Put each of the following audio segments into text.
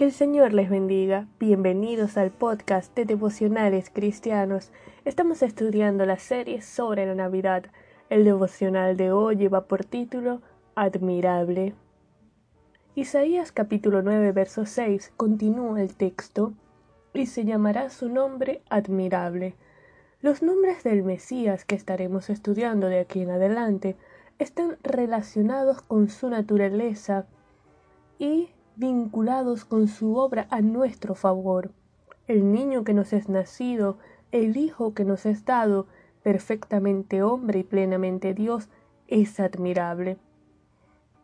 Que el Señor les bendiga. Bienvenidos al podcast de Devocionales Cristianos. Estamos estudiando la serie sobre la Navidad. El devocional de hoy lleva por título Admirable. Isaías capítulo 9 verso 6 continúa el texto y se llamará su nombre admirable. Los nombres del Mesías que estaremos estudiando de aquí en adelante están relacionados con su naturaleza y vinculados con su obra a nuestro favor. El niño que nos es nacido, el Hijo que nos es dado, perfectamente hombre y plenamente Dios, es admirable.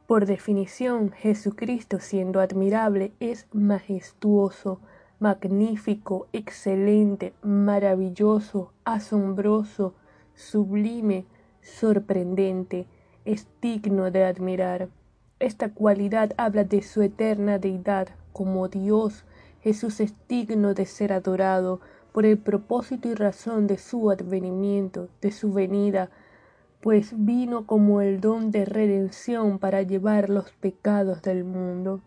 Por definición, Jesucristo siendo admirable es majestuoso, magnífico, excelente, maravilloso, asombroso, sublime, sorprendente, es digno de admirar. Esta cualidad habla de su eterna deidad como Dios. Jesús es digno de ser adorado por el propósito y razón de su advenimiento, de su venida, pues vino como el don de redención para llevar los pecados del mundo.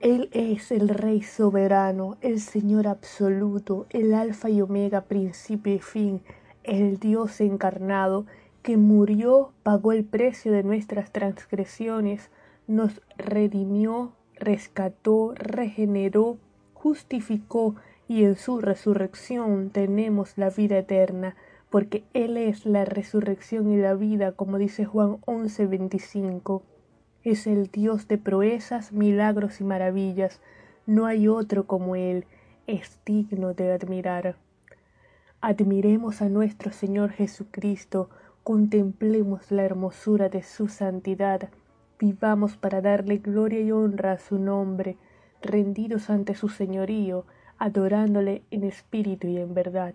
Él es el Rey soberano, el Señor absoluto, el Alfa y Omega, principio y fin, el Dios encarnado, que murió, pagó el precio de nuestras transgresiones, nos redimió, rescató, regeneró, justificó y en su resurrección tenemos la vida eterna, porque Él es la resurrección y la vida, como dice Juan 11:25. Es el Dios de proezas, milagros y maravillas. No hay otro como Él. Es digno de admirar. Admiremos a nuestro Señor Jesucristo, contemplemos la hermosura de su santidad, vivamos para darle gloria y honra a su nombre, rendidos ante su señorío, adorándole en espíritu y en verdad.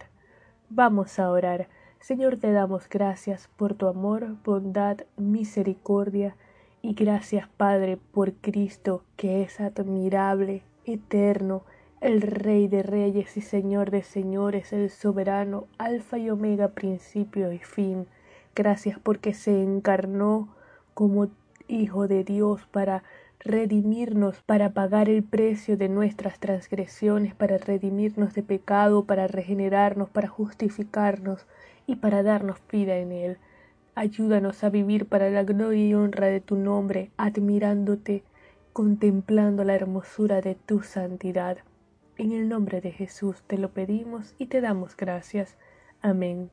Vamos a orar. Señor, te damos gracias por tu amor, bondad, misericordia, y gracias, Padre, por Cristo, que es admirable, eterno, el Rey de Reyes y Señor de Señores, el soberano, Alfa y Omega, principio y fin. Gracias porque se encarnó como Hijo de Dios para redimirnos, para pagar el precio de nuestras transgresiones, para redimirnos de pecado, para regenerarnos, para justificarnos y para darnos vida en Él. Ayúdanos a vivir para la gloria y honra de tu nombre, admirándote, contemplando la hermosura de tu santidad. En el nombre de Jesús te lo pedimos y te damos gracias. Amén.